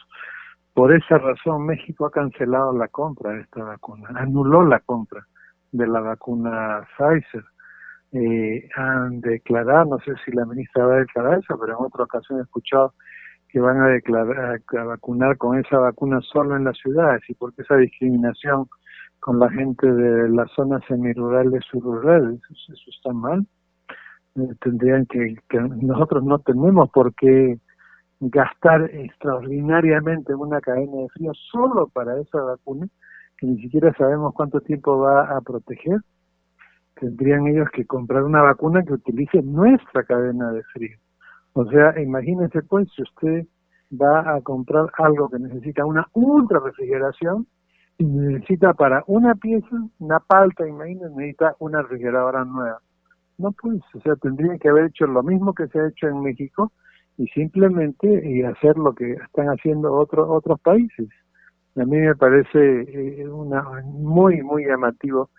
Por esa razón México ha cancelado la compra de esta vacuna, anuló la compra de la vacuna Pfizer. Eh, han declarado, no sé si la ministra va a declarar eso, pero en otra ocasión he escuchado que van a declarar a vacunar con esa vacuna solo en las ciudades y porque esa discriminación con la gente de las zonas semirurales subrurales, eso, eso está mal. Tendrían que, que, nosotros no tenemos por qué gastar extraordinariamente en una cadena de frío solo para esa vacuna que ni siquiera sabemos cuánto tiempo va a proteger. Tendrían ellos que comprar una vacuna que utilice nuestra cadena de frío. O sea imagínense pues si usted va a comprar algo que necesita una ultra refrigeración y necesita para una pieza, una palta, imagínense, necesita una refrigeradora nueva no, pues, o sea, tendrían que haber hecho lo mismo que se ha hecho en México y simplemente y hacer lo que están haciendo otros otros países. A mí me parece eh, una muy muy llamativo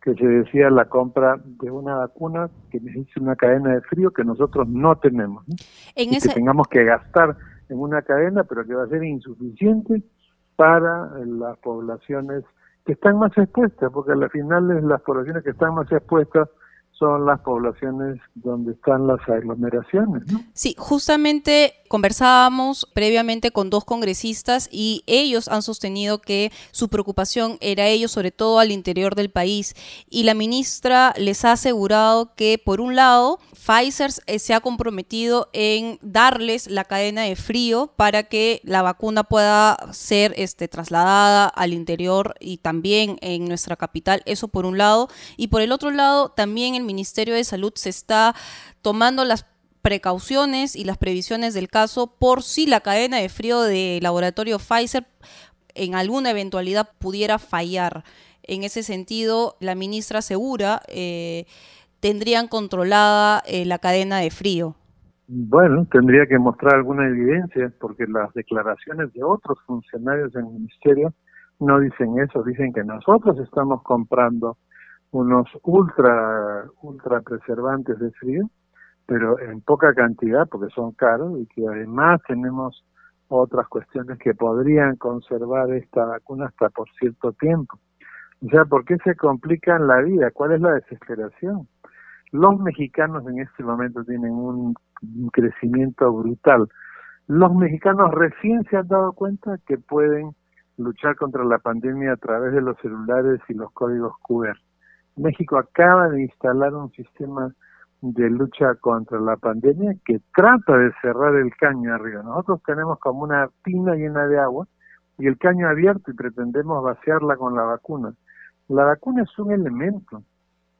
que se decía la compra de una vacuna que necesita una cadena de frío que nosotros no tenemos. En y que tengamos que gastar en una cadena, pero que va a ser insuficiente para las poblaciones que están más expuestas, porque al final las poblaciones que están más expuestas son las poblaciones donde están las aglomeraciones. ¿no? Sí, justamente conversábamos previamente con dos congresistas y ellos han sostenido que su preocupación era ello, sobre todo al interior del país. Y la ministra les ha asegurado que, por un lado, Pfizer eh, se ha comprometido en darles la cadena de frío para que la vacuna pueda ser este, trasladada al interior y también en nuestra capital. Eso por un lado. Y por el otro lado, también el Ministerio de Salud se está tomando las precauciones y las previsiones del caso por si la cadena de frío de laboratorio Pfizer en alguna eventualidad pudiera fallar. En ese sentido, la ministra asegura eh, tendrían controlada eh, la cadena de frío. Bueno, tendría que mostrar alguna evidencia, porque las declaraciones de otros funcionarios del ministerio no dicen eso, dicen que nosotros estamos comprando unos ultra, ultra preservantes de frío, pero en poca cantidad porque son caros y que además tenemos otras cuestiones que podrían conservar esta vacuna hasta por cierto tiempo. O sea, ¿por qué se complican la vida? ¿Cuál es la desesperación? Los mexicanos en este momento tienen un, crecimiento brutal. Los mexicanos recién se han dado cuenta que pueden luchar contra la pandemia a través de los celulares y los códigos QR. México acaba de instalar un sistema de lucha contra la pandemia que trata de cerrar el caño arriba. Nosotros tenemos como una tina llena de agua y el caño abierto y pretendemos vaciarla con la vacuna. La vacuna es un elemento,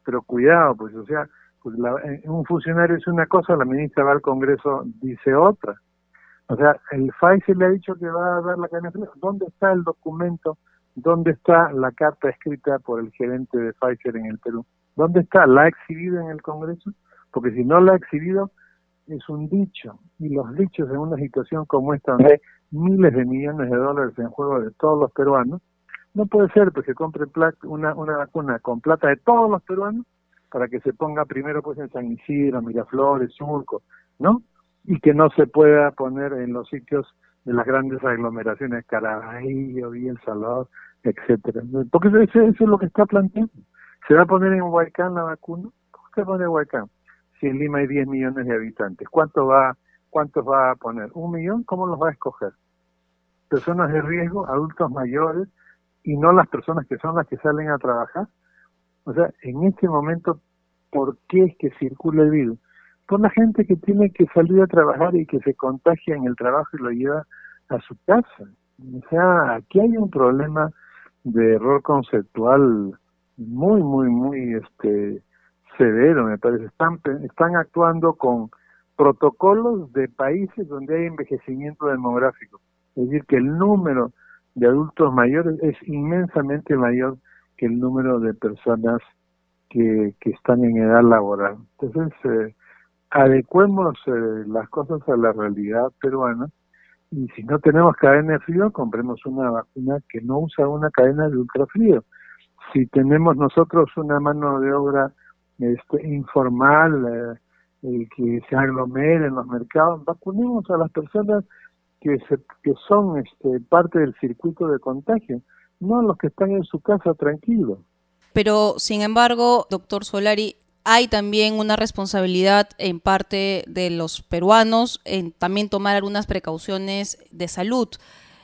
pero cuidado, pues, o sea, pues eh, un funcionario es una cosa, la ministra va al Congreso, dice otra. O sea, el Pfizer le ha dicho que va a dar la cadena ¿Dónde está el documento ¿Dónde está la carta escrita por el gerente de Pfizer en el Perú? ¿Dónde está? ¿La ha exhibido en el Congreso? Porque si no la ha exhibido, es un dicho. Y los dichos en una situación como esta, donde hay miles de millones de dólares en juego de todos los peruanos, no puede ser pues, que compre una, una vacuna con plata de todos los peruanos para que se ponga primero pues en San Isidro, Miraflores, Surco, ¿no? Y que no se pueda poner en los sitios de las grandes aglomeraciones, Caraballo, y El Salvador, etcétera. Porque eso, es lo que está planteando. ¿Se va a poner en Huaycán la vacuna? ¿Cómo se pone en Huaycán? Si en Lima hay 10 millones de habitantes, ¿cuánto va, ¿cuántos va a poner? ¿Un millón? ¿Cómo los va a escoger? Personas de riesgo, adultos mayores, y no las personas que son las que salen a trabajar. O sea, en este momento, ¿por qué es que circula el virus? Por la gente que tiene que salir a trabajar y que se contagia en el trabajo y lo lleva a su casa. O sea, aquí hay un problema de error conceptual muy, muy, muy este severo, me parece. Están, están actuando con protocolos de países donde hay envejecimiento demográfico. Es decir, que el número de adultos mayores es inmensamente mayor que el número de personas que, que están en edad laboral. Entonces, eh, adecuemos eh, las cosas a la realidad peruana y si no tenemos cadena de frío, compremos una vacuna que no usa una cadena de ultrafrío. si tenemos nosotros una mano de obra este, informal, eh, que se aglomere en los mercados, vacunemos a las personas que, se, que son este, parte del circuito de contagio, no a los que están en su casa tranquilos. Pero, sin embargo, doctor Solari, hay también una responsabilidad en parte de los peruanos en también tomar algunas precauciones de salud,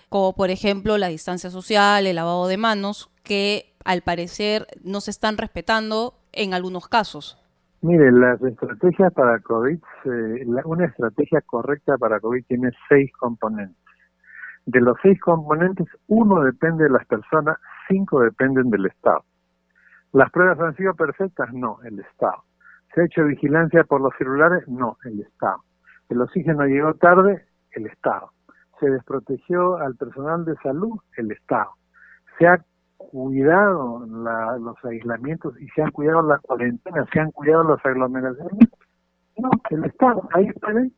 como por ejemplo la distancia social, el lavado de manos, que al parecer no se están respetando en algunos casos. Mire, las estrategias para COVID, eh, una estrategia correcta para COVID tiene seis componentes. De los seis componentes, uno depende de las personas, cinco dependen del Estado. ¿Las pruebas han sido perfectas? No, el Estado. ¿Se ha hecho vigilancia por los celulares? No, el Estado. ¿El oxígeno llegó tarde? El Estado. ¿Se desprotegió al personal de salud? El Estado. ¿Se ha cuidado los aislamientos y se han cuidado las cuarentenas? ¿Se han cuidado las aglomeraciones? No, el Estado. Ahí puede.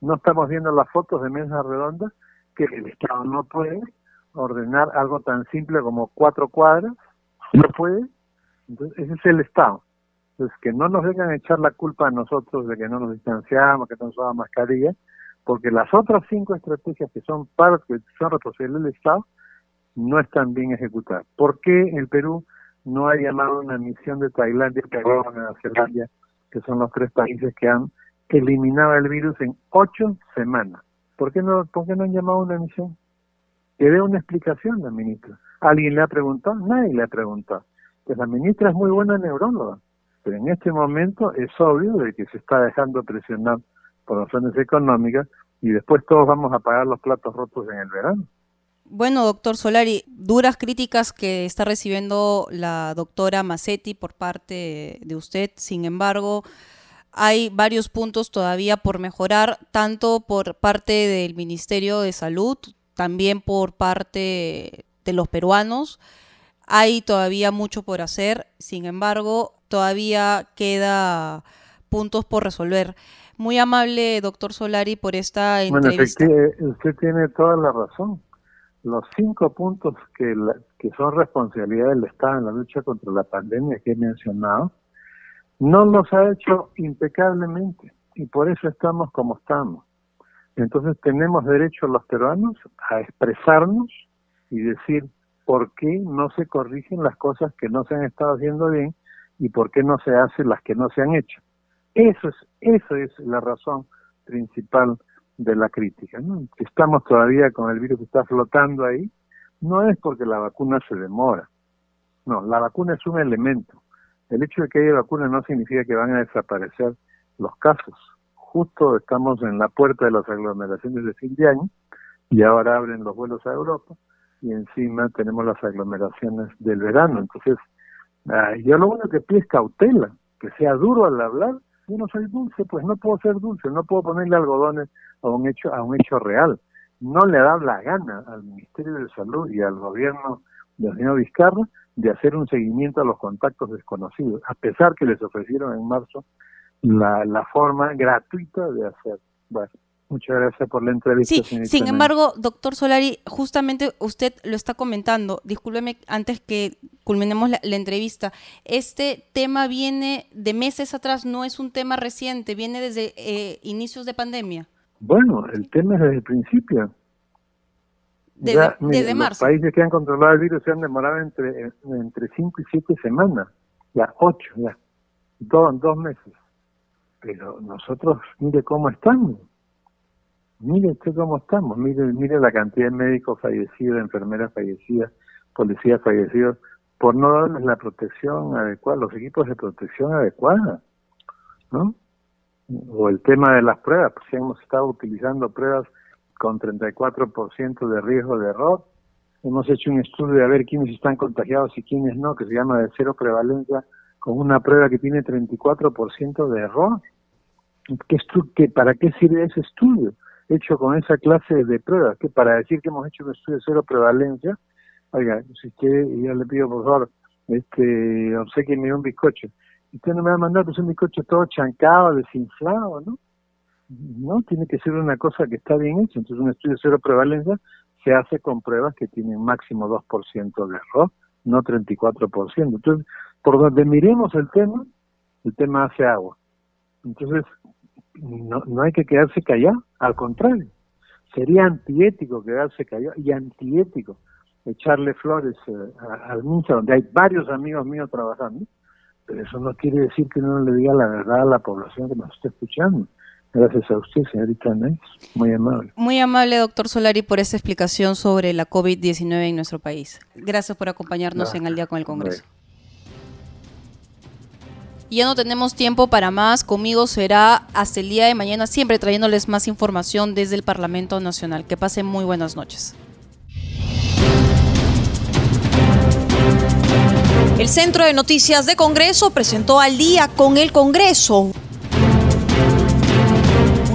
No estamos viendo las fotos de mesa redonda que el Estado no puede ordenar algo tan simple como cuatro cuadras. No puede entonces, ese es el Estado. Entonces, que no nos vengan a echar la culpa a nosotros de que no nos distanciamos, que no usamos mascarilla, porque las otras cinco estrategias que son parte, son responsabilidad del Estado, no están bien ejecutadas. ¿Por qué el Perú no ha llamado una misión de Tailandia, Perú, Nueva Zelanda, que son los tres países que han eliminado el virus en ocho semanas? ¿Por qué no, por qué no han llamado una misión? Que dé una explicación la ministra. ¿Alguien le ha preguntado? Nadie le ha preguntado que la ministra es muy buena neuróloga, pero en este momento es obvio de que se está dejando presionar por razones económicas y después todos vamos a pagar los platos rotos en el verano. Bueno, doctor Solari, duras críticas que está recibiendo la doctora Massetti por parte de usted, sin embargo, hay varios puntos todavía por mejorar, tanto por parte del Ministerio de Salud, también por parte de los peruanos. Hay todavía mucho por hacer, sin embargo, todavía queda puntos por resolver. Muy amable, doctor Solari, por esta entrevista. Bueno, usted tiene toda la razón. Los cinco puntos que, que son responsabilidad del Estado en la lucha contra la pandemia que he mencionado, no los ha hecho impecablemente y por eso estamos como estamos. Entonces tenemos derecho los peruanos a expresarnos y decir por qué no se corrigen las cosas que no se han estado haciendo bien y por qué no se hacen las que no se han hecho. Eso es, eso es la razón principal de la crítica. ¿no? Que estamos todavía con el virus que está flotando ahí, no es porque la vacuna se demora. No, la vacuna es un elemento. El hecho de que haya vacuna no significa que van a desaparecer los casos. Justo estamos en la puerta de las aglomeraciones de fin de año y ahora abren los vuelos a Europa y encima tenemos las aglomeraciones del verano. Entonces, ah, yo lo único que pido es cautela, que sea duro al hablar. Yo no soy dulce, pues no puedo ser dulce, no puedo ponerle algodones a un hecho, a un hecho real. No le da la gana al Ministerio de Salud y al gobierno del señor Vizcarra de hacer un seguimiento a los contactos desconocidos, a pesar que les ofrecieron en marzo la, la forma gratuita de hacer. Bueno, Muchas gracias por la entrevista. Sí, sin embargo, doctor Solari, justamente usted lo está comentando, discúlpeme antes que culminemos la, entrevista, este tema viene de meses atrás, no es un tema reciente, viene desde eh, inicios de pandemia. Bueno, el tema es desde el principio. desde marzo. Los países que han controlado el virus se han demorado entre, entre 5 y 7 semanas, ya 8, ya, dos, dos meses. Pero nosotros, mire cómo estamos mire usted cómo estamos, mire, mire la cantidad de médicos fallecidos, enfermeras fallecidas, policías fallecidos, por no darles la protección adecuada, los equipos de protección adecuada, ¿no? O el tema de las pruebas, pues hemos estado utilizando pruebas con 34% de riesgo de error, hemos hecho un estudio de a ver quiénes están contagiados y quiénes no, que se llama de cero prevalencia, con una prueba que tiene 34% de error. ¿Qué, ¿Qué, ¿Para qué sirve ese estudio? Hecho con esa clase de pruebas, que para decir que hemos hecho un estudio de cero prevalencia, oiga, si usted, yo le pido por favor, este, obsequienme un bizcocho. Usted no me va a mandar pues un bizcocho todo chancado, desinflado, ¿no? No, tiene que ser una cosa que está bien hecha. Entonces un estudio de cero prevalencia se hace con pruebas que tienen máximo 2% de error no 34%. Entonces, por donde miremos el tema, el tema hace agua. Entonces, no, no hay que quedarse callado, al contrario, sería antiético quedarse callado y antiético echarle flores eh, al MINSA, donde hay varios amigos míos trabajando, pero eso no quiere decir que no le diga la verdad a la población que nos está escuchando. Gracias a usted, señorita. Muy amable. Muy amable, doctor Solari, por esta explicación sobre la COVID-19 en nuestro país. Gracias por acompañarnos en el día con el Congreso. Ya no tenemos tiempo para más. Conmigo será hasta el día de mañana, siempre trayéndoles más información desde el Parlamento Nacional. Que pasen muy buenas noches. El Centro de Noticias de Congreso presentó al día con el Congreso